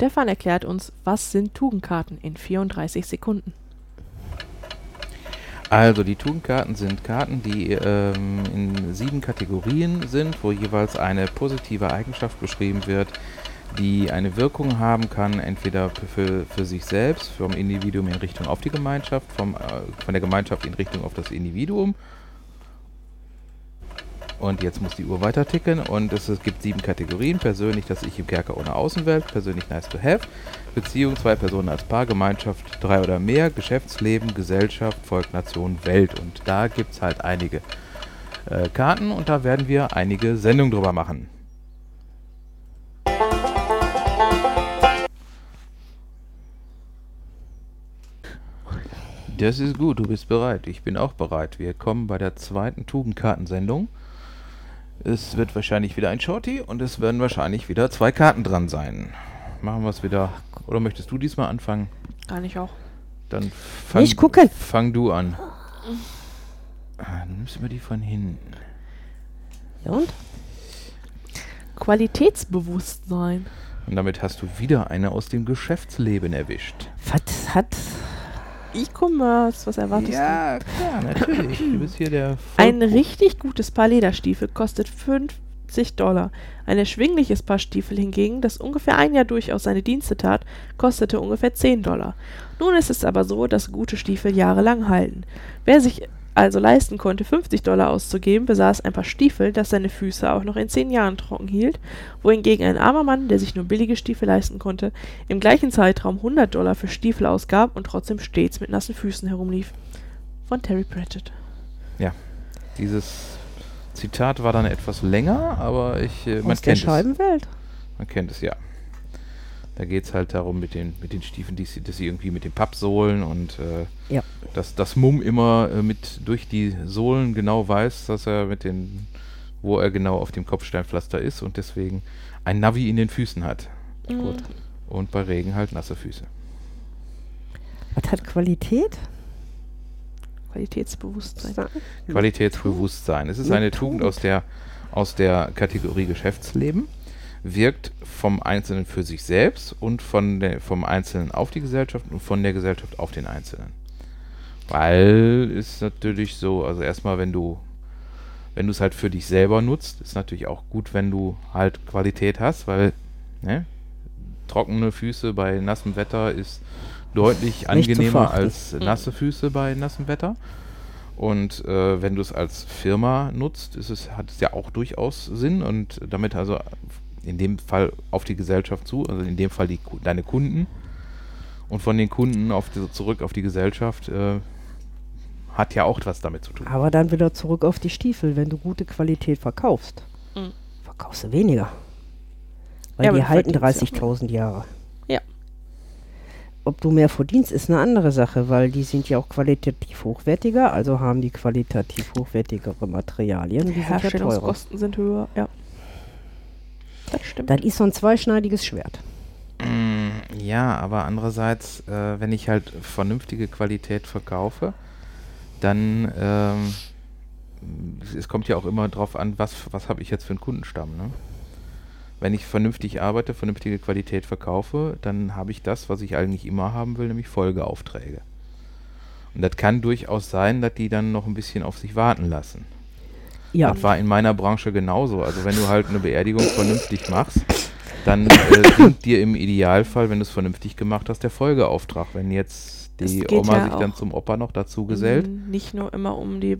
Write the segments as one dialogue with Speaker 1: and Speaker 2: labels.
Speaker 1: Stefan erklärt uns, was sind Tugendkarten in 34 Sekunden.
Speaker 2: Also die Tugendkarten sind Karten, die ähm, in sieben Kategorien sind, wo jeweils eine positive Eigenschaft beschrieben wird, die eine Wirkung haben kann, entweder für, für sich selbst, vom Individuum in Richtung auf die Gemeinschaft, vom, äh, von der Gemeinschaft in Richtung auf das Individuum und jetzt muss die Uhr weiter ticken und es, gibt sieben Kategorien. Persönlich das Ich im Kerker ohne Außenwelt, persönlich nice to have, Beziehung, zwei Personen als Paar, Gemeinschaft, drei oder mehr, Geschäftsleben, Gesellschaft, Volk, Nation, Welt. Und da gibt es halt einige äh, Karten und da werden wir einige Sendungen drüber machen. Das ist gut, du bist bereit. Ich bin auch bereit. Wir kommen bei der zweiten Tugendkartensendung. Es wird wahrscheinlich wieder ein Shorty und es werden wahrscheinlich wieder zwei Karten dran sein. Machen wir es wieder. Oder möchtest du diesmal anfangen?
Speaker 1: Kann ich auch.
Speaker 2: Dann fang,
Speaker 3: ich gucke.
Speaker 2: fang du an. Ah, dann nimmst du mir die von hinten.
Speaker 3: Ja und?
Speaker 1: Qualitätsbewusstsein.
Speaker 2: Und damit hast du wieder eine aus dem Geschäftsleben erwischt.
Speaker 3: Was hat
Speaker 1: E-Commerce, was erwartest
Speaker 2: ja, du? Ja, klar, natürlich. du bist hier der
Speaker 1: Ein richtig gutes Paar Lederstiefel kostet 50 Dollar. Ein erschwingliches Paar Stiefel hingegen, das ungefähr ein Jahr durchaus seine Dienste tat, kostete ungefähr 10 Dollar. Nun ist es aber so, dass gute Stiefel jahrelang halten. Wer sich also leisten konnte, 50 Dollar auszugeben, besaß ein paar Stiefel, das seine Füße auch noch in zehn Jahren trocken hielt, wohingegen ein armer Mann, der sich nur billige Stiefel leisten konnte, im gleichen Zeitraum 100 Dollar für Stiefel ausgab und trotzdem stets mit nassen Füßen herumlief. Von Terry Pratchett.
Speaker 2: Ja, dieses Zitat war dann etwas länger, aber ich, äh, man
Speaker 3: aus der
Speaker 2: kennt
Speaker 3: Scheibenwelt?
Speaker 2: es. Man kennt es, ja. Da geht es halt darum mit den, mit den Stiefeln, die, dass sie irgendwie mit den Pappsohlen und äh,
Speaker 3: Ja.
Speaker 2: dass das Mumm immer äh, mit durch die Sohlen genau weiß, dass er mit den, wo er genau auf dem Kopfsteinpflaster ist und deswegen ein Navi in den Füßen hat.
Speaker 1: Gut.
Speaker 2: Und bei Regen halt nasse Füße.
Speaker 3: Was hat Qualität?
Speaker 1: Qualitätsbewusstsein.
Speaker 2: Qualitätsbewusstsein. Es ist
Speaker 3: Eine
Speaker 2: eine Tugend
Speaker 3: Tugend.
Speaker 2: aus der, aus der Kategorie Geschäftsleben, wirkt vom Einzelnen für sich selbst und von der, vom Einzelnen auf die Gesellschaft und von der Gesellschaft auf den Einzelnen. Weil ist natürlich so, also erstmal, wenn du wenn du es halt für dich selber nutzt, ist natürlich auch gut, wenn du halt Qualität hast, weil ne, trockene Füße bei nassem Wetter ist deutlich angenehmer als nasse Füße bei nassem Wetter. Und äh, wenn du es als Firma nutzt, ist es, hat es ja auch durchaus Sinn und damit also in dem Fall auf die Gesellschaft zu, also in dem Fall die, deine Kunden und von den Kunden auf die, zurück auf die Gesellschaft äh, hat ja auch etwas damit zu tun.
Speaker 3: Aber dann wieder zurück auf die Stiefel. Wenn du gute Qualität verkaufst,
Speaker 1: Mhm.
Speaker 3: verkaufst du weniger. Weil
Speaker 1: Ja,
Speaker 3: die halten
Speaker 1: verdienst ja
Speaker 3: 30.000 Jahre.
Speaker 1: Ja.
Speaker 3: Ob du mehr verdienst, ist eine andere Sache, weil die sind ja auch qualitativ hochwertiger, also haben die qualitativ hochwertigere Materialien. Die
Speaker 1: Die
Speaker 3: sind ja teurer.
Speaker 1: Herstellungskosten sind höher, ja. Das stimmt.
Speaker 3: Das ist so ein zweischneidiges Schwert.
Speaker 2: Mm, Ja, aber andererseits, äh, wenn ich halt vernünftige Qualität verkaufe, dann ähm, es kommt ja auch immer drauf an, was, was habe ich jetzt für einen Kundenstamm. Ne? Wenn ich vernünftig arbeite, vernünftige Qualität verkaufe, dann habe ich das, was ich eigentlich immer haben will, nämlich Folgeaufträge. Und das kann durchaus sein, dass die dann noch ein bisschen auf sich warten lassen.
Speaker 3: Ja,
Speaker 2: Das war in meiner Branche genauso. Also wenn du halt eine Beerdigung vernünftig machst, dann äh, dir im Idealfall, wenn du es vernünftig gemacht hast, der Folgeauftrag. Wenn jetzt die Oma
Speaker 1: ja
Speaker 2: sich dann zum Opa noch dazu gesellt.
Speaker 1: Mm, Nicht nur immer um die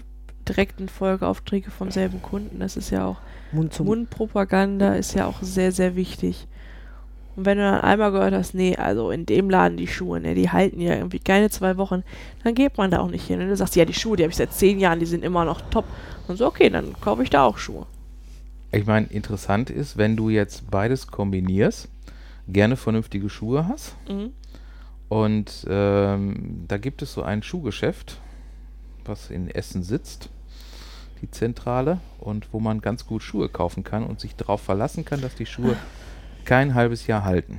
Speaker 1: direkten Folgeaufträge vom selben Kunden. Das ist ja auch
Speaker 3: Mund zu
Speaker 1: Mundpropaganda ist ja auch sehr, sehr wichtig. Und wenn du dann einmal gehört hast, nee, also in dem Laden die Schuhe, ne, die halten ja irgendwie keine zwei Wochen, dann geht man da auch nicht hin. Und du sagst, ja, die Schuhe, die habe ich seit zehn Jahren, die sind immer noch top. Und so, okay, dann kaufe ich da auch Schuhe.
Speaker 2: Ich meine, interessant ist, wenn du jetzt beides kombinierst, gerne vernünftige Schuhe hast.
Speaker 1: Mhm.
Speaker 2: Und ähm, da gibt es so ein Schuhgeschäft, was in Essen sitzt, die Zentrale, und wo man ganz gut Schuhe kaufen kann und sich darauf verlassen kann, dass die Schuhe kein halbes Jahr halten.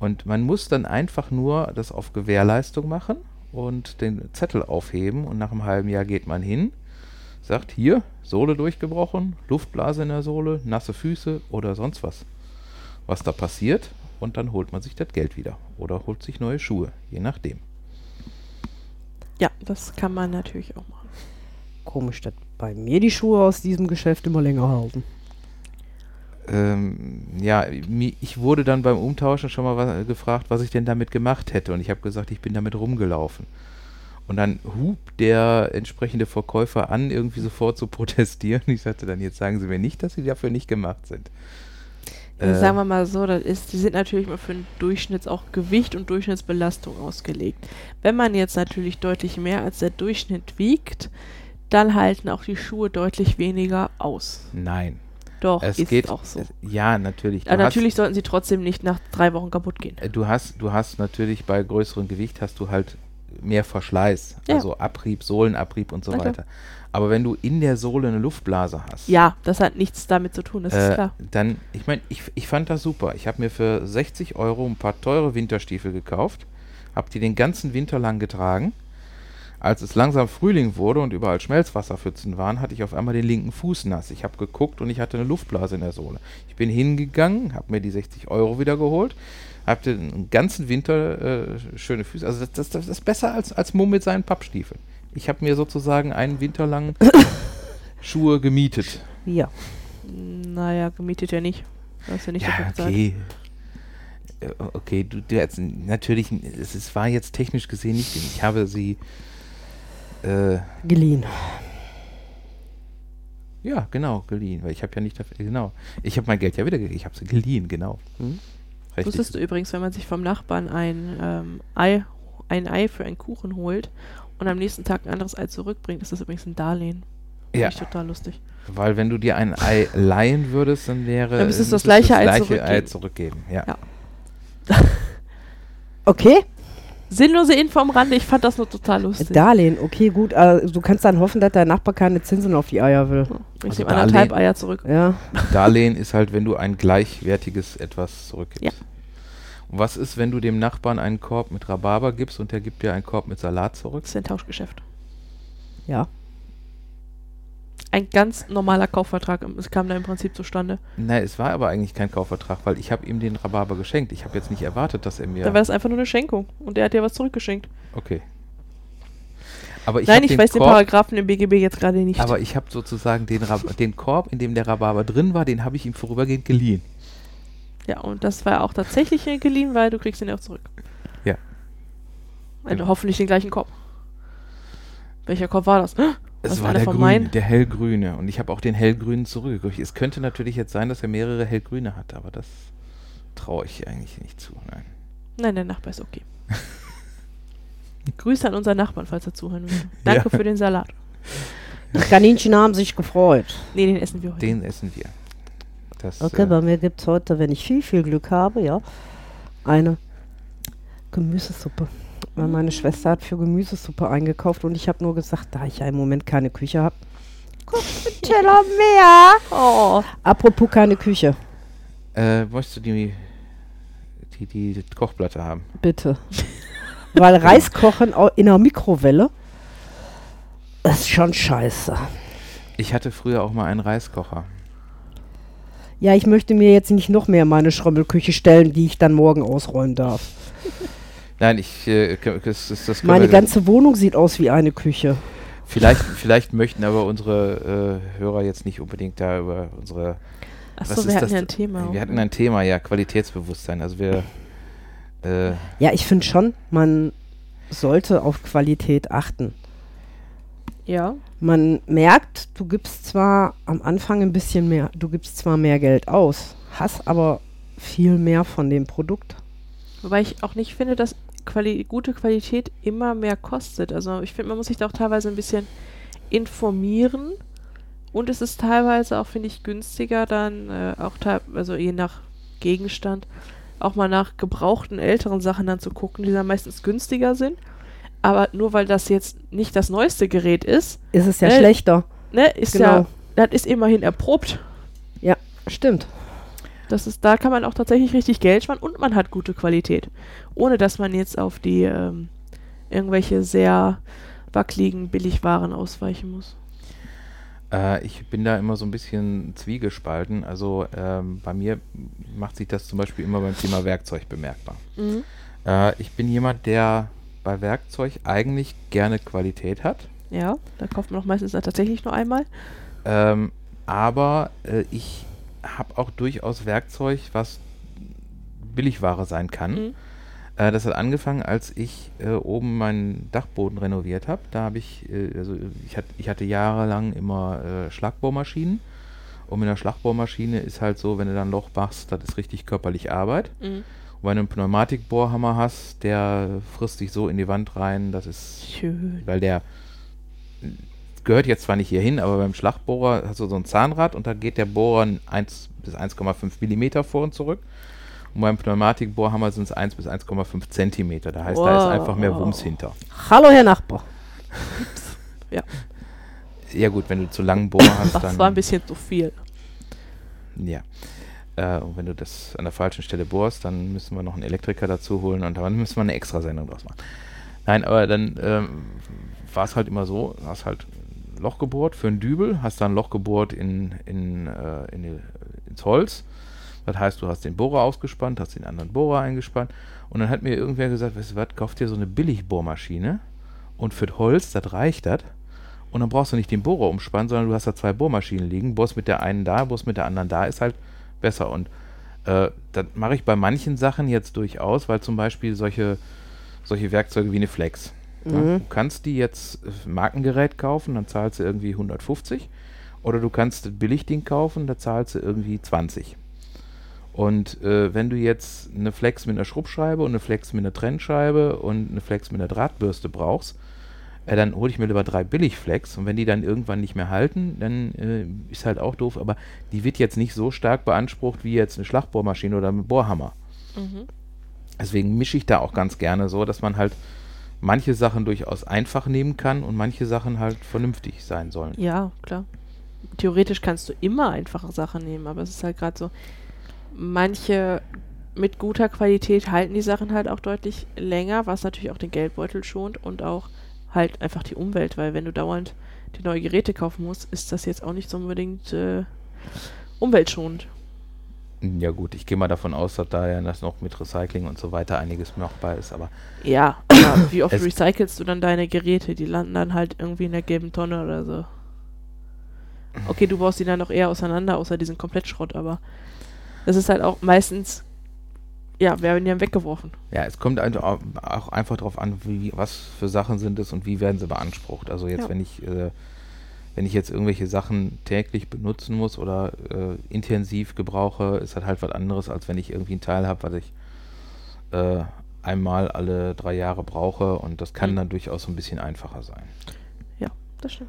Speaker 2: Und man muss dann einfach nur das auf Gewährleistung machen und den Zettel aufheben und nach einem halben Jahr geht man hin, sagt hier, Sohle durchgebrochen, Luftblase in der Sohle, nasse Füße oder sonst was. was da passiert und dann holt man sich das Geld wieder oder holt sich neue Schuhe, je nachdem.
Speaker 1: Ja, das kann man natürlich auch machen.
Speaker 3: Komisch, dass bei mir die Schuhe aus diesem Geschäft immer länger halten.
Speaker 2: Ähm, ja, ich wurde dann beim Umtauschen schon mal wa- gefragt, was ich denn damit gemacht hätte und ich habe gesagt, ich bin damit rumgelaufen. Und dann hub der entsprechende Verkäufer an, irgendwie sofort zu protestieren. Ich sagte dann, jetzt sagen Sie mir nicht, dass Sie dafür nicht gemacht sind. Äh,
Speaker 1: sagen wir mal so, das ist, die sind natürlich mal für den Durchschnitts auch Gewicht und Durchschnittsbelastung ausgelegt. Wenn man jetzt natürlich deutlich mehr als der Durchschnitt wiegt, dann halten auch die Schuhe deutlich weniger aus.
Speaker 2: Nein.
Speaker 1: Doch,
Speaker 2: Es
Speaker 1: ist
Speaker 2: geht
Speaker 1: auch so.
Speaker 2: Es, ja, natürlich.
Speaker 1: Aber
Speaker 2: hast-
Speaker 1: natürlich sollten sie trotzdem nicht nach drei Wochen kaputt gehen.
Speaker 2: Äh, Du hast, du hast natürlich bei größerem Gewicht hast du halt mehr Verschleiß,
Speaker 1: Ja.
Speaker 2: also Abrieb, Sohlenabrieb und so
Speaker 1: klar.
Speaker 2: weiter. Aber wenn du in der Sohle eine Luftblase hast,
Speaker 1: Ja, das hat nichts damit zu tun, das ist
Speaker 2: äh,
Speaker 1: klar.
Speaker 2: dann, ich meine, ich, ich fand das super. Ich habe mir für 60 Euro ein paar teure Winterstiefel gekauft, habe die den ganzen Winter lang getragen. Als es langsam Frühling wurde und überall Schmelzwasserpfützen waren, hatte ich auf einmal den linken Fuß nass. Ich habe geguckt und ich hatte eine Luftblase in der Sohle. Ich bin hingegangen, habe mir die 60 Euro wieder geholt, habe den ganzen Winter äh, schöne Füße. Also das, das, das ist besser als, als Mumm mit seinen Pappstiefeln. Ich habe mir sozusagen einen Winter lang Schuhe gemietet.
Speaker 3: Ja.
Speaker 1: Naja, gemietet ja nicht. Das ist ja nicht
Speaker 2: Ja, okay. Äh, Okay, du, du jetzt, natürlich, es, es war jetzt technisch gesehen nicht, ich habe sie, äh,
Speaker 3: Geliehen.
Speaker 2: ja, genau, geliehen, weil ich habe ja nicht dafür, genau, ich habe mein Geld ja wieder, ich habe sie geliehen, genau.
Speaker 3: Hm.
Speaker 2: Richtig.
Speaker 1: Wusstest du übrigens, wenn man sich vom Nachbarn ein, ähm, Ei, ein Ei für einen Kuchen holt und am nächsten Tag ein anderes Ei zurückbringt, ist das übrigens ein Darlehen.
Speaker 2: Ja,
Speaker 1: Finde ich total lustig.
Speaker 2: weil wenn du dir ein Ei leihen würdest, dann wäre,
Speaker 1: Dann müsstest du das
Speaker 2: müsstest
Speaker 1: gleiche Ei
Speaker 2: Ei
Speaker 1: zurückgeben.
Speaker 2: zurückgeben, ja.
Speaker 1: Ja.
Speaker 3: Okay,
Speaker 1: Sinnlose Info am Rande, ich fand das nur total lustig.
Speaker 3: Darlehen, okay, gut. äh, du kannst dann hoffen, dass der Nachbar keine Zinsen auf die Eier will.
Speaker 1: Ich
Speaker 2: Also
Speaker 1: nehme anderthalb Eier zurück.
Speaker 3: Ja.
Speaker 2: Darlehen ist halt, wenn du ein gleichwertiges etwas zurückgibst.
Speaker 1: Ja.
Speaker 2: Und was ist, wenn du dem Nachbarn einen Korb mit Rhabarber gibst und der gibt dir einen Korb mit Salat zurück?
Speaker 1: Das ist ein Tauschgeschäft.
Speaker 3: Ja.
Speaker 1: Ein ganz normaler Kaufvertrag. Es kam da im Prinzip zustande.
Speaker 2: Nein, es war aber eigentlich kein Kaufvertrag, weil ich habe ihm den Rhabarber geschenkt. Ich habe jetzt nicht erwartet, dass er mir...
Speaker 1: Da war das einfach nur eine Schenkung. Und der hat dir was zurückgeschenkt.
Speaker 2: okay. Aber ich
Speaker 1: Nein, ich
Speaker 2: den
Speaker 1: weiß den
Speaker 2: Korb,
Speaker 1: Paragraphen im BGB jetzt gerade nicht.
Speaker 2: Aber ich habe sozusagen den, den Korb, in dem der Rhabarber drin war, den habe ich ihm vorübergehend geliehen.
Speaker 1: ja, und das war auch tatsächlich geliehen, weil du kriegst ihn ja auch zurück.
Speaker 2: Ja.
Speaker 1: Also
Speaker 2: Genau.
Speaker 1: hoffentlich den gleichen Korb. Welcher Korb war das?
Speaker 2: Es war der
Speaker 1: meinen?
Speaker 2: der hellgrüne. Und ich habe auch den hellgrünen zurückgekriegt. Es könnte natürlich jetzt sein, dass er mehrere hellgrüne hat, aber das traue ich eigentlich nicht zu. Nein.
Speaker 1: Nein, der Nachbar ist okay. Grüße an unseren Nachbarn, falls er zuhören will. Danke
Speaker 2: Ja.
Speaker 1: für den Salat.
Speaker 3: Die Kaninchen haben sich gefreut.
Speaker 1: Nee, den essen wir heute.
Speaker 2: Den essen wir. Das,
Speaker 3: Okay,
Speaker 2: äh,
Speaker 3: bei mir gibt es heute, wenn ich viel, viel Glück habe, ja, eine Gemüsesuppe. Weil meine Schwester hat für Gemüsesuppe eingekauft und ich habe nur gesagt, da ich ja im Moment keine Küche habe. Guck, ein Teller mehr.
Speaker 1: oh,
Speaker 3: Apropos keine Küche,
Speaker 2: äh, möchtest du die, die, die Kochplatte haben?
Speaker 3: bitte. Weil Reis kochen in einer Mikrowelle ist schon scheiße.
Speaker 2: Ich hatte früher auch mal einen Reiskocher.
Speaker 3: Ja, ich möchte mir jetzt nicht noch mehr meine Schrömmelküche stellen, die ich dann morgen ausräumen darf.
Speaker 2: Nein, ich, äh, das, das, das
Speaker 3: Meine ganze Wohnung sieht aus wie eine Küche.
Speaker 2: Vielleicht, vielleicht möchten aber unsere äh, Hörer jetzt nicht unbedingt da über unsere. was
Speaker 1: achso,
Speaker 2: ist
Speaker 1: wir hatten
Speaker 2: das
Speaker 1: ja ein Thema.
Speaker 2: Wir hatten ein Thema, ja, Qualitätsbewusstsein. Also wir. Äh,
Speaker 3: Ja, ich finde schon, man sollte auf Qualität achten.
Speaker 1: ja,
Speaker 3: Man merkt, du gibst zwar am Anfang ein bisschen mehr, du gibst zwar mehr Geld aus, hast aber viel mehr von dem Produkt.
Speaker 1: wobei ich auch nicht finde, dass Quali gute Qualität immer mehr kostet. Also ich finde, man muss sich da auch teilweise ein bisschen informieren. Und es ist teilweise auch, finde ich, günstiger dann, äh, auch also je nach Gegenstand, auch mal nach gebrauchten älteren Sachen dann zu gucken, die dann meistens günstiger sind. Aber nur weil das jetzt nicht das neueste Gerät ist,
Speaker 3: Ist es ja
Speaker 1: Äh,
Speaker 3: schlechter.
Speaker 1: ne, ist
Speaker 3: Genau.
Speaker 1: ja, das ist immerhin erprobt.
Speaker 3: Ja, stimmt.
Speaker 1: Das ist, da kann man auch tatsächlich richtig Geld sparen und man hat gute Qualität. Ohne dass man jetzt auf die ähm, irgendwelche sehr wackeligen Billigwaren ausweichen muss.
Speaker 2: Äh, ich bin da immer so ein bisschen zwiegespalten. Also ähm, bei mir macht sich das zum Beispiel immer beim Thema Werkzeug bemerkbar.
Speaker 1: Mhm.
Speaker 2: Äh, ich bin jemand, der bei Werkzeug eigentlich gerne Qualität hat.
Speaker 1: Ja, da kauft man auch meistens tatsächlich nur einmal.
Speaker 2: Ähm, aber äh, ich habe auch durchaus Werkzeug, was Billigware sein kann.
Speaker 1: Mhm.
Speaker 2: Äh, das hat angefangen, als ich äh, oben meinen Dachboden renoviert habe. Da habe ich, äh, also ich, hat, ich hatte jahrelang immer äh, Schlagbohrmaschinen. Und mit einer Schlagbohrmaschine ist halt so, wenn du dann ein Loch machst, das ist richtig körperlich Arbeit.
Speaker 1: Mhm.
Speaker 2: Und wenn du einen Pneumatikbohrhammer hast, der frisst dich so in die Wand rein, das ist,
Speaker 1: Schön.
Speaker 2: weil der gehört jetzt zwar nicht hier hin, aber beim Schlagbohrer hast du so ein Zahnrad und da geht der Bohrer 1 bis 1,5 Millimeter vor und zurück. Und beim Pneumatikbohrhammer sind es 1 bis 1,5 Zentimeter. Da heißt, da ist
Speaker 1: Wow.
Speaker 2: einfach mehr Wumms hinter.
Speaker 3: Hallo, Herr Nachbar.
Speaker 2: Ja gut, wenn du zu langen Bohrer hast,
Speaker 1: Das
Speaker 2: dann...
Speaker 1: war ein bisschen zu viel.
Speaker 2: Ja. Äh, und wenn du das an der falschen Stelle bohrst, dann müssen wir noch einen Elektriker dazu holen und dann müssen wir eine extra Sendung draus machen. Nein, aber dann ähm, war es halt immer so, du hast halt Loch gebohrt für einen Dübel, hast dann Loch gebohrt in, in, äh, in die, ins Holz. Das heißt, du hast den Bohrer ausgespannt, hast den anderen Bohrer eingespannt und dann hat mir irgendwer gesagt, weißt du was, kauf dir so eine Billigbohrmaschine und für das Holz, das reicht das. Und dann brauchst du nicht den Bohrer umspannen, sondern du hast da zwei Bohrmaschinen liegen. Bohrst mit der einen da, bohrst mit der anderen da, ist halt besser. Und äh, das mache ich bei manchen Sachen jetzt durchaus, weil zum Beispiel solche, solche Werkzeuge wie eine Flex. Ja,
Speaker 3: Mhm.
Speaker 2: du kannst die jetzt äh, Markengerät kaufen, dann zahlst du irgendwie 150. Oder du kannst das Billigding kaufen, da zahlst du irgendwie 20. Und äh, wenn du jetzt eine Flex mit einer Schrubbscheibe und eine Flex mit einer Trennscheibe und eine Flex mit einer Drahtbürste brauchst, äh, dann hole ich mir lieber drei Billigflex und wenn die dann irgendwann nicht mehr halten, dann äh, ist halt auch doof, aber die wird jetzt nicht so stark beansprucht wie jetzt eine Schlagbohrmaschine oder ein Bohrhammer.
Speaker 1: Mhm.
Speaker 2: Deswegen mische ich da auch ganz gerne so, dass man halt manche Sachen durchaus einfach nehmen kann und manche Sachen halt vernünftig sein sollen.
Speaker 1: Ja, klar. Theoretisch kannst du immer einfache Sachen nehmen, aber es ist halt gerade so, manche mit guter Qualität halten die Sachen halt auch deutlich länger, was natürlich auch den Geldbeutel schont und auch halt einfach die Umwelt, weil wenn du dauernd die neue Geräte kaufen musst, ist das jetzt auch nicht so unbedingt äh, umweltschonend.
Speaker 2: Ja gut, ich gehe mal davon aus, dass da ja das noch mit Recycling und so weiter einiges machbar ist, aber
Speaker 1: Ja, aber wie oft recycelst du dann deine Geräte? Die landen dann halt irgendwie in der gelben Tonne oder so. Okay, du baust die dann noch eher auseinander, außer diesen Komplettschrott, aber das ist halt auch meistens, ja, werden die dann weggeworfen.
Speaker 2: Ja, es kommt also au- auch einfach darauf an, wie, was für Sachen sind es und wie werden sie beansprucht. Also jetzt,
Speaker 1: Ja.
Speaker 2: wenn ich, äh, wenn ich jetzt irgendwelche Sachen täglich benutzen muss oder äh, intensiv gebrauche, ist das halt was anderes, als wenn ich irgendwie ein Teil habe, was ich äh, einmal alle drei Jahre brauche und das kann
Speaker 1: Mhm.
Speaker 2: dann durchaus so ein bisschen einfacher sein.
Speaker 1: Das stimmt.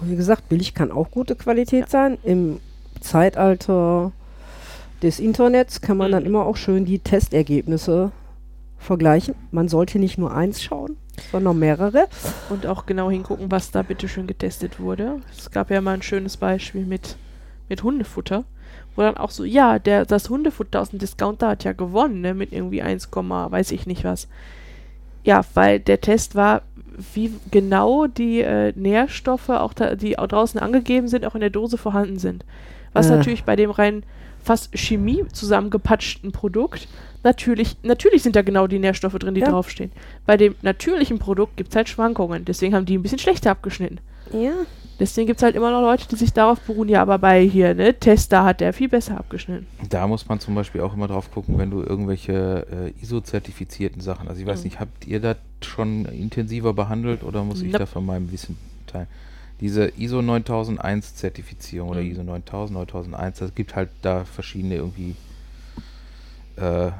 Speaker 3: Wie gesagt, billig kann auch gute Qualität sein. Im Zeitalter des Internets kann man dann
Speaker 1: Mhm.
Speaker 3: immer auch schön die Testergebnisse vergleichen. Man sollte nicht nur eins schauen, sondern mehrere.
Speaker 1: Und auch genau hingucken, was da bitte schön getestet wurde. Es gab ja mal ein schönes Beispiel mit, mit Hundefutter, wo dann auch so, ja, der, das Hundefutter aus dem Discounter hat ja gewonnen, ne, mit irgendwie 1, Komma weiß ich nicht was. Ja, weil der Test war, wie genau die äh, Nährstoffe, auch da, die auch draußen angegeben sind, auch in der Dose vorhanden sind. Was
Speaker 3: Äh.
Speaker 1: natürlich bei dem rein fast Chemie zusammengepatschten Produkt natürlich, natürlich sind da genau die Nährstoffe drin, die
Speaker 3: Ja.
Speaker 1: draufstehen. Bei dem natürlichen Produkt gibt es halt Schwankungen. Deswegen haben die ein bisschen schlechter abgeschnitten.
Speaker 3: Ja.
Speaker 1: Deswegen gibt es halt immer noch Leute, die sich darauf beruhen, ja, aber bei hier, ne, Tester hat der viel besser abgeschnitten.
Speaker 2: Da muss man zum Beispiel auch immer drauf gucken, wenn du irgendwelche äh, ISO-zertifizierten Sachen, also ich weiß
Speaker 1: Mhm.
Speaker 2: nicht, habt ihr das schon intensiver behandelt oder muss ich
Speaker 1: Nope.
Speaker 2: da von meinem Wissen teilen? Diese ISO 9001 Zertifizierung oder
Speaker 1: Mhm.
Speaker 2: ISO 9000, 9001, das gibt halt da verschiedene irgendwie, äh,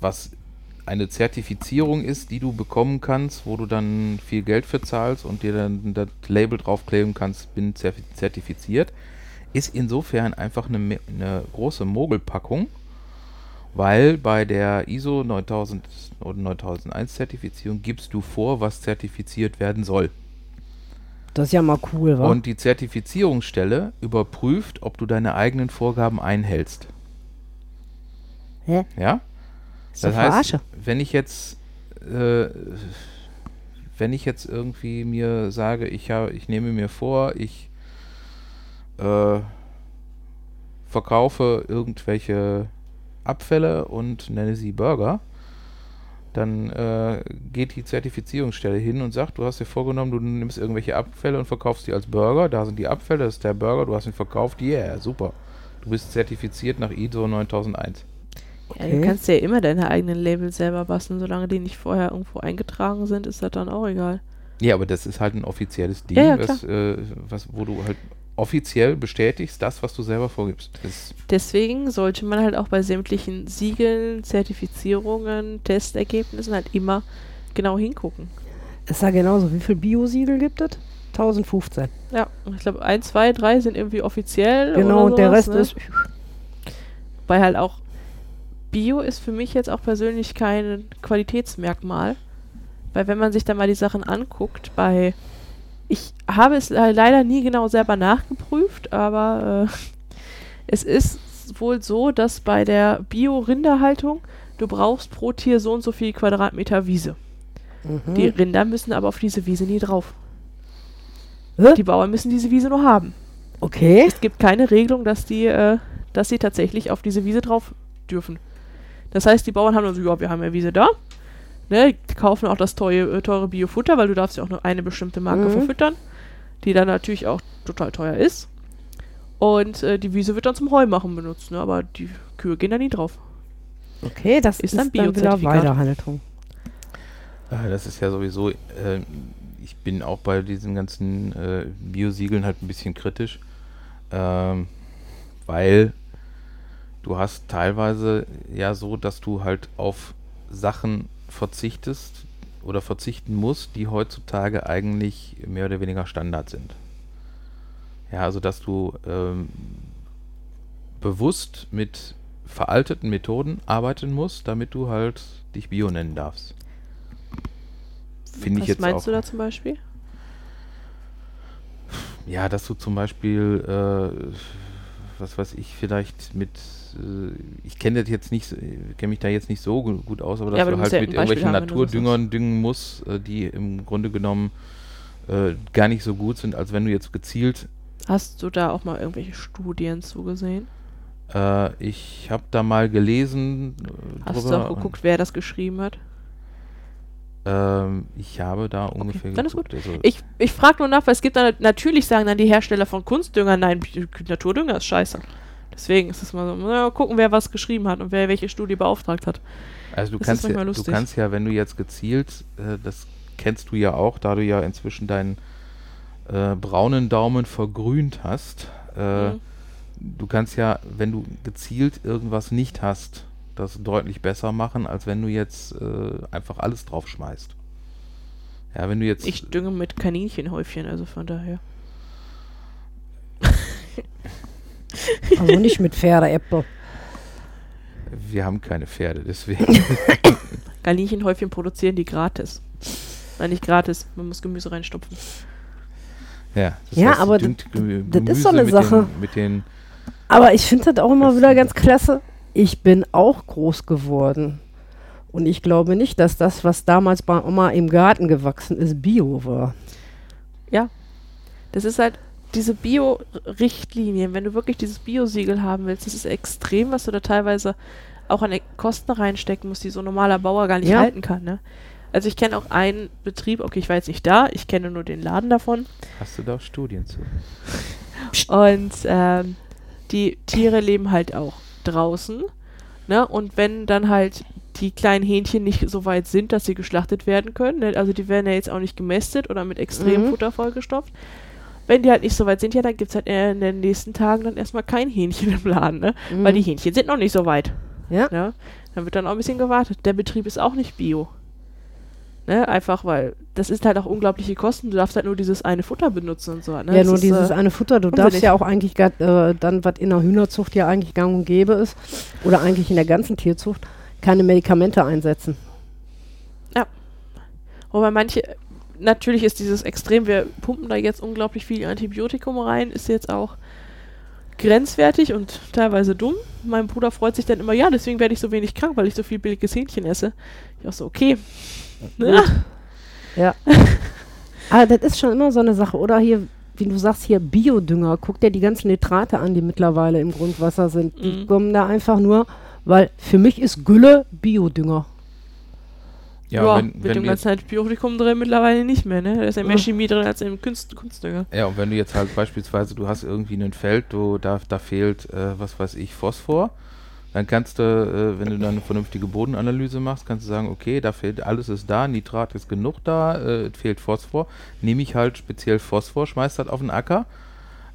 Speaker 2: was eine Zertifizierung ist, die du bekommen kannst, wo du dann viel Geld für zahlst und dir dann das Label draufkleben kannst, bin zerti- zertifiziert, ist insofern einfach eine, eine große Mogelpackung, weil bei der ISO 9000 oder 9001 Zertifizierung gibst du vor, was zertifiziert werden soll.
Speaker 3: Das ist ja mal cool, wa?
Speaker 2: Und die Zertifizierungsstelle überprüft, ob du deine eigenen Vorgaben einhältst.
Speaker 3: Hä?
Speaker 2: Ja?
Speaker 3: Ist
Speaker 2: Das heißt,
Speaker 3: Verarsche.
Speaker 2: wenn ich jetzt, äh, wenn ich jetzt irgendwie mir sage, ich, habe, ich nehme mir vor, ich äh, verkaufe irgendwelche Abfälle und nenne sie Burger, dann äh, geht die Zertifizierungsstelle hin und sagt, du hast dir vorgenommen, du nimmst irgendwelche Abfälle und verkaufst die als Burger. Da sind die Abfälle, das ist der Burger, du hast ihn verkauft, yeah, super. Du bist zertifiziert nach ISO 9001.
Speaker 1: Ja, du kannst ja immer deine eigenen Labels selber basteln, solange die nicht vorher irgendwo eingetragen sind, ist das dann auch egal.
Speaker 2: Ja, aber das ist halt ein offizielles Ding,
Speaker 1: Ja, ja,
Speaker 2: was, äh, was, wo du halt offiziell bestätigst, das, was du selber vorgibst. Das,
Speaker 1: Deswegen sollte man halt auch bei sämtlichen Siegeln, Zertifizierungen, Testergebnissen halt immer genau hingucken.
Speaker 3: Ist ja genauso. Wie viel Biosiegel gibt es? 1015.
Speaker 1: Ja, ich glaube, ein, zwei, drei sind irgendwie offiziell.
Speaker 3: Genau,
Speaker 1: oder
Speaker 3: und der
Speaker 1: sowas,
Speaker 3: Rest
Speaker 1: ne?
Speaker 3: ist.
Speaker 1: Weil halt auch Bio ist für mich jetzt auch persönlich kein Qualitätsmerkmal. Weil wenn man sich da mal die Sachen anguckt, bei ich habe es le- leider nie genau selber nachgeprüft, aber äh, es ist wohl so, dass bei der Bio-Rinderhaltung du brauchst pro Tier so und so viel Quadratmeter Wiese.
Speaker 3: Mhm.
Speaker 1: Die Rinder müssen aber auf diese Wiese nie drauf.
Speaker 3: Hä?
Speaker 1: Die Bauern müssen diese Wiese nur haben.
Speaker 3: Okay.
Speaker 1: Es gibt keine Regelung, dass die, äh, dass sie tatsächlich auf diese Wiese drauf dürfen. Das heißt, die Bauern haben dann so, ja, wir haben ja Wiese da. Ne, die kaufen auch das teure, äh, teure Biofutter, weil du darfst ja auch nur eine bestimmte Marke
Speaker 3: Mhm.
Speaker 1: verfüttern, die dann natürlich auch total teuer ist. Und äh, die Wiese wird dann zum Heumachen benutzt, ne? aber die Kühe gehen da nie drauf.
Speaker 3: Okay, das
Speaker 1: Ist
Speaker 3: ist,
Speaker 1: dann
Speaker 3: dann, wieder. Weiterhaltung.
Speaker 2: äh, das ist ja sowieso, äh, ich bin auch bei diesen ganzen äh, Biosiegeln halt ein bisschen kritisch, ähm, weil du hast teilweise ja so, dass du halt auf Sachen verzichtest oder verzichten musst, die heutzutage eigentlich mehr oder weniger Standard sind. Ja, also dass du ähm, bewusst mit veralteten Methoden arbeiten musst, damit du halt dich Bio nennen darfst. Finde ich
Speaker 1: Was
Speaker 2: jetzt
Speaker 1: meinst
Speaker 2: auch.
Speaker 1: du da zum Beispiel?
Speaker 2: Ja, dass du zum Beispiel, äh, was weiß ich, vielleicht mit, äh, ich kenne das jetzt nicht, so- kenne mich da jetzt nicht so gu- gut aus, aber dass
Speaker 1: Ja, aber
Speaker 2: du
Speaker 1: du
Speaker 2: halt
Speaker 1: ja
Speaker 2: mit irgendwelchen
Speaker 1: haben,
Speaker 2: Naturdüngern düngen musst, äh, die im Grunde genommen äh, gar nicht so gut sind, als wenn du jetzt gezielt,
Speaker 1: Hast du da auch mal irgendwelche Studien zugesehen?
Speaker 2: äh, ich habe da mal gelesen äh,
Speaker 1: Hast du auch geguckt, wer das geschrieben hat?
Speaker 2: ähm, ich habe da ungefähr
Speaker 1: dann ist
Speaker 2: geguckt, also,
Speaker 1: Ich, ich frage nur nach, weil es gibt dann natürlich sagen dann die Hersteller von Kunstdünger, nein, Naturdünger ist scheiße. Deswegen ist es mal so, na, gucken, wer was geschrieben hat und wer welche Studie beauftragt hat.
Speaker 2: Also du
Speaker 1: Das
Speaker 2: kannst, ja, du kannst ja, wenn du jetzt gezielt, äh, das kennst du ja auch, da du ja inzwischen deinen äh, braunen Daumen vergrünt hast, äh,
Speaker 1: Mhm.
Speaker 2: du kannst ja, wenn du gezielt irgendwas nicht hast, das deutlich besser machen, als wenn du jetzt äh, einfach alles draufschmeißt. Ja, wenn du jetzt...
Speaker 1: Ich dünge mit Kaninchenhäufchen, also von daher.
Speaker 3: Also nicht mit Pferdeäpfel.
Speaker 2: wir haben keine Pferde, deswegen...
Speaker 1: Kaninchenhäufchen produzieren die gratis. Nein, nicht gratis, man muss Gemüse reinstopfen.
Speaker 2: ja, das
Speaker 3: Ja,
Speaker 2: sie
Speaker 3: aber das ist so eine
Speaker 2: mit
Speaker 3: Sache.
Speaker 2: Den, mit den
Speaker 3: Aber ich finde das auch immer wieder ganz klasse. Ich bin auch groß geworden. Und ich glaube nicht, dass das, was damals bei Oma im Garten gewachsen ist, Bio war.
Speaker 1: Das ist halt diese Bio-Richtlinien, wenn du wirklich dieses Bio-Siegel haben willst, das ist extrem, was du da teilweise auch an Kosten reinstecken musst, die so ein normaler Bauer gar nicht
Speaker 3: Ja.
Speaker 1: halten kann. Ne? Also ich kenne auch einen Betrieb, okay, ich war jetzt nicht da, ich kenne nur den Laden davon.
Speaker 2: Hast du da auch Studien zu?
Speaker 1: Und ähm, die Tiere leben halt auch draußen. Ne? Und wenn dann halt die kleinen Hähnchen nicht so weit sind, dass sie geschlachtet werden können, ne? also die werden ja jetzt auch nicht gemästet oder mit Extremfutter vollgestopft. Wenn die halt nicht so weit sind, ja, dann gibt es halt in den nächsten Tagen dann erstmal kein Hähnchen im Laden, ne? Weil die Hähnchen sind noch nicht so weit.
Speaker 3: Ja.
Speaker 1: Ne? Dann wird dann auch ein bisschen gewartet. Der Betrieb ist auch nicht bio. Ne? Einfach weil das ist halt auch unglaubliche Kosten. Du darfst halt nur dieses eine Futter benutzen und so. Ne?
Speaker 3: ja,
Speaker 1: Das
Speaker 3: nur
Speaker 1: ist,
Speaker 3: dieses
Speaker 1: äh,
Speaker 3: eine Futter. Du darfst ja auch eigentlich grad, äh, dann, was in der Hühnerzucht ja eigentlich gang und gäbe ist, oder eigentlich in der ganzen Tierzucht, keine Medikamente einsetzen.
Speaker 1: Wobei manche, natürlich ist dieses Extrem, wir pumpen da jetzt unglaublich viel Antibiotikum rein, ist jetzt auch grenzwertig und teilweise dumm. Mein Bruder freut sich dann immer, ja, deswegen werde ich so wenig krank, weil ich so viel billiges Hähnchen esse. Ich auch so, okay. Ne?
Speaker 3: Ja. Aber das ist schon immer so eine Sache. Oder hier wie du sagst hier, Biodünger. Guck dir die ganzen Nitrate an, die mittlerweile im Grundwasser sind. Die
Speaker 1: Mhm.
Speaker 3: kommen da einfach nur, weil für mich ist Gülle Biodünger.
Speaker 1: Ja,
Speaker 2: wenn,
Speaker 1: mit
Speaker 2: wenn
Speaker 1: dem
Speaker 2: du
Speaker 1: ganzen Antibiotikum drin mittlerweile nicht mehr, ne? Da ist ja mehr
Speaker 3: Ja.
Speaker 1: Chemie drin als im Kunst Kunstdünger.
Speaker 2: ja, und wenn du jetzt halt beispielsweise, du hast irgendwie ein Feld, wo da, da fehlt, äh, was weiß ich, Phosphor, dann kannst du, äh, wenn du dann eine vernünftige Bodenanalyse machst, kannst du sagen, okay, da fehlt, alles ist da, Nitrat ist genug da, äh, es fehlt Phosphor, nehme ich halt speziell Phosphor, schmeiß das auf den Acker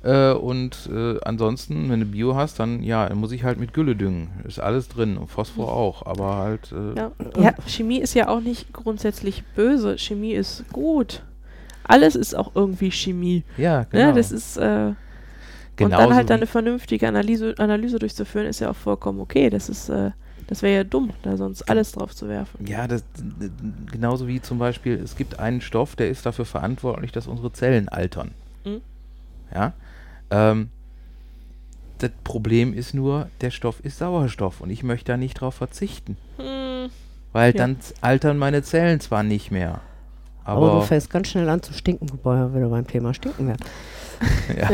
Speaker 2: äh, und äh, ansonsten, wenn du Bio hast, dann ja, dann muss ich halt mit Gülle düngen, ist alles drin und Phosphor auch, aber halt, äh,
Speaker 1: Ja. ja, Chemie ist ja auch nicht grundsätzlich böse. Chemie ist gut. Alles ist auch irgendwie Chemie.
Speaker 2: ja, genau.
Speaker 1: Ne? Das ist, äh, und dann halt dann eine vernünftige Analyse, Analyse durchzuführen, ist ja auch vollkommen okay. Das ist, äh, das wäre ja dumm, da sonst alles drauf zu werfen.
Speaker 2: Ja, das, genauso wie zum Beispiel, es gibt einen Stoff, der ist dafür verantwortlich, dass unsere Zellen altern.
Speaker 1: Mhm.
Speaker 2: Ja. Ähm, das Problem ist nur, der Stoff ist Sauerstoff und ich möchte da nicht drauf verzichten.
Speaker 1: Hm,
Speaker 2: Weil
Speaker 1: Ja.
Speaker 2: dann altern meine Zellen zwar nicht mehr.
Speaker 3: Aber,
Speaker 2: Aber,
Speaker 3: du fängst ganz schnell an zu stinken, wobei wir beim Thema Stinken werden.
Speaker 2: ja.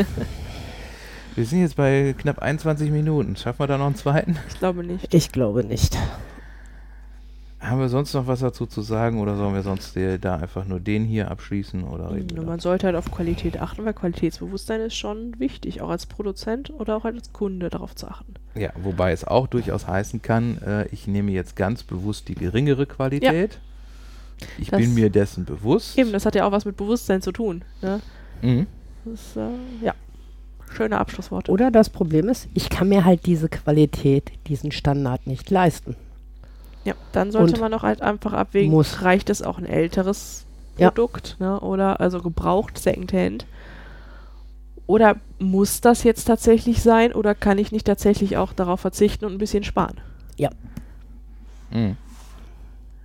Speaker 2: Wir sind jetzt bei knapp 21 Minuten. Schaffen wir da noch einen zweiten?
Speaker 1: ich glaube nicht.
Speaker 3: Ich glaube nicht.
Speaker 2: Haben wir sonst noch was dazu zu sagen oder sollen wir sonst da einfach nur den hier abschließen? Oder reden da-
Speaker 1: man sollte halt auf Qualität achten, weil Qualitätsbewusstsein ist schon wichtig, auch als Produzent oder auch als Kunde darauf zu achten.
Speaker 2: Ja, wobei es auch durchaus heißen kann, äh, ich nehme jetzt ganz bewusst die geringere Qualität. Ich
Speaker 1: Das-
Speaker 2: bin mir dessen bewusst.
Speaker 1: Eben, das hat ja auch was mit Bewusstsein zu tun. Ne?
Speaker 2: Mhm.
Speaker 1: Das ist, äh, ja, schöne Abschlussworte.
Speaker 3: Oder das Problem ist, ich kann mir halt diese Qualität, diesen Standard nicht leisten.
Speaker 1: Ja, dann sollte
Speaker 3: Und
Speaker 1: man auch halt einfach abwägen,
Speaker 3: muss.
Speaker 1: reicht es auch ein älteres
Speaker 3: Ja.
Speaker 1: Produkt, ne? Oder also gebraucht, Secondhand. Oder muss das jetzt tatsächlich sein oder kann ich nicht tatsächlich auch darauf verzichten und ein bisschen sparen?
Speaker 2: Mhm.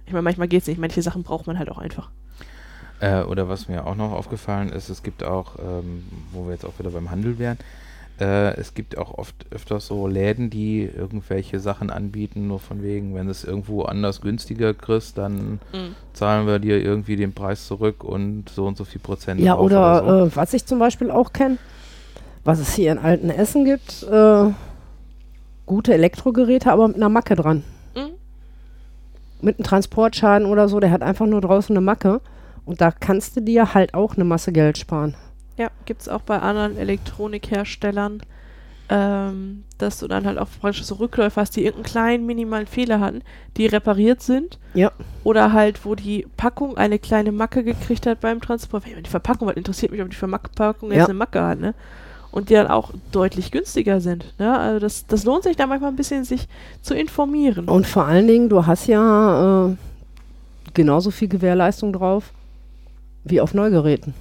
Speaker 1: Ich meine, manchmal geht es nicht, manche Sachen braucht man halt auch einfach.
Speaker 2: Äh, oder was mir auch noch aufgefallen ist, es gibt auch, ähm, wo wir jetzt auch wieder beim Handel wären, äh, es gibt auch oft öfters so Läden, die irgendwelche Sachen anbieten, nur von wegen, wenn du es irgendwo anders günstiger kriegst, dann zahlen wir dir irgendwie den Preis zurück und so und so viel Prozent
Speaker 3: Ja,
Speaker 2: drauf
Speaker 3: oder,
Speaker 2: so.
Speaker 3: äh, was ich zum Beispiel auch kenne, was es hier in alten Essen gibt, äh, gute Elektrogeräte, aber mit einer Macke dran.
Speaker 1: Mhm.
Speaker 3: Mit einem Transportschaden oder so, der hat einfach nur draußen eine Macke. Und da kannst du dir halt auch eine Masse Geld sparen.
Speaker 1: Ja, gibt es auch bei anderen Elektronikherstellern, ähm, dass du dann halt auch praktisch so Rückläufe hast, die irgendeinen kleinen minimalen Fehler hatten, die repariert sind.
Speaker 3: Ja.
Speaker 1: Oder halt, wo die Packung eine kleine Macke gekriegt hat beim Transport. Wenn die Verpackung, was interessiert mich, ob die Verpackung jetzt
Speaker 3: Ja.
Speaker 1: eine Macke hat, ne? Und die dann auch deutlich günstiger sind. Ne? Also das, das lohnt sich da manchmal ein bisschen, sich zu informieren.
Speaker 3: Und vor allen Dingen, du hast ja äh, genauso viel Gewährleistung drauf wie auf Neugeräten.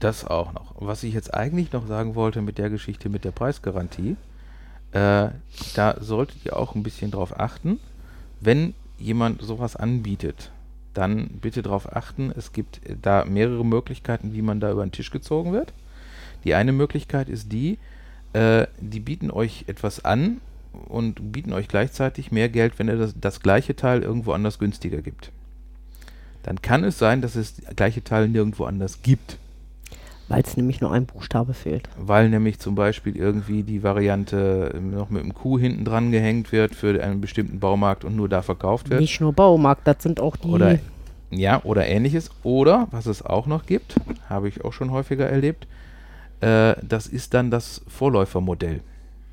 Speaker 2: Das auch noch. Was ich jetzt eigentlich noch sagen wollte mit der Geschichte mit der Preisgarantie, äh, da solltet ihr auch ein bisschen drauf achten, wenn jemand sowas anbietet, dann bitte darauf achten, es gibt äh, da mehrere Möglichkeiten, wie man da über den Tisch gezogen wird. Die eine Möglichkeit ist die, äh, die bieten euch etwas an und bieten euch gleichzeitig mehr Geld, wenn er das, das gleiche Teil irgendwo anders günstiger gibt. Dann kann es sein, dass es das gleiche Teil nirgendwo anders gibt.
Speaker 3: Weil es nämlich nur ein Buchstabe fehlt.
Speaker 2: Weil nämlich zum Beispiel irgendwie die Variante ähm, noch mit einem Q hinten dran gehängt wird für einen bestimmten Baumarkt und nur da verkauft wird.
Speaker 3: Nicht nur Baumarkt, das sind auch die.
Speaker 2: Oder, ja, oder ähnliches. Oder, was es auch noch gibt, habe ich auch schon häufiger erlebt, äh, das ist dann das Vorläufermodell.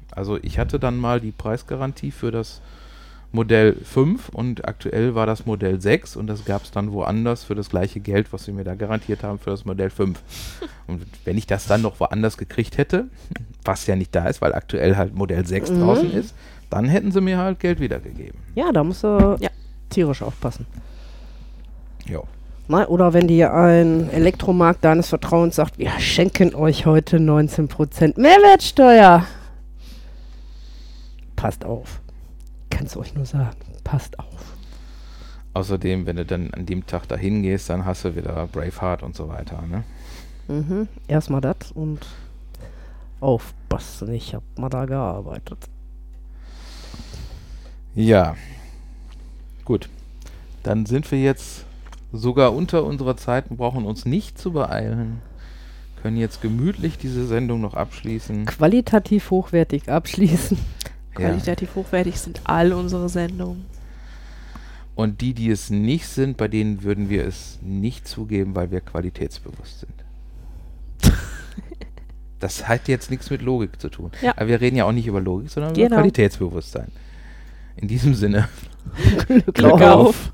Speaker 2: Also ich hatte dann mal die Preisgarantie für das Modell 5 und aktuell war das Modell 6 und das gab es dann woanders für das gleiche Geld, was sie mir da garantiert haben für das Modell 5. Und wenn ich das dann noch woanders gekriegt hätte, was ja nicht da ist, weil aktuell halt Modell 6
Speaker 3: Mhm.
Speaker 2: draußen ist, dann hätten sie mir halt Geld wiedergegeben.
Speaker 3: ja, da musst du
Speaker 1: Ja.
Speaker 3: tierisch aufpassen.
Speaker 2: Ja.
Speaker 3: Na, oder wenn dir ein Elektromarkt deines Vertrauens sagt, wir schenken euch heute 19% Mehrwertsteuer. Passt auf. Kannst du euch nur sagen, passt auf.
Speaker 2: Außerdem, wenn du dann an dem Tag dahin gehst, dann hast du wieder Braveheart und so weiter. Ne?
Speaker 3: Mhm. Erstmal das und aufpassen. Ich hab mal da gearbeitet.
Speaker 2: Ja. Gut. Dann sind wir jetzt sogar unter unserer Zeit und brauchen uns nicht zu beeilen. können jetzt gemütlich diese Sendung noch abschließen.
Speaker 3: Qualitativ hochwertig abschließen.
Speaker 2: Ja.
Speaker 1: Qualitativ hochwertig sind all unsere Sendungen.
Speaker 2: Und die, die es nicht sind, bei denen würden wir es nicht zugeben, weil wir qualitätsbewusst sind. Das hat jetzt nichts mit Logik zu tun.
Speaker 1: Ja.
Speaker 2: Aber wir reden ja auch nicht über Logik, sondern über
Speaker 1: Genau.
Speaker 2: Qualitätsbewusstsein. In diesem Sinne.
Speaker 3: Glück
Speaker 1: Glück auf.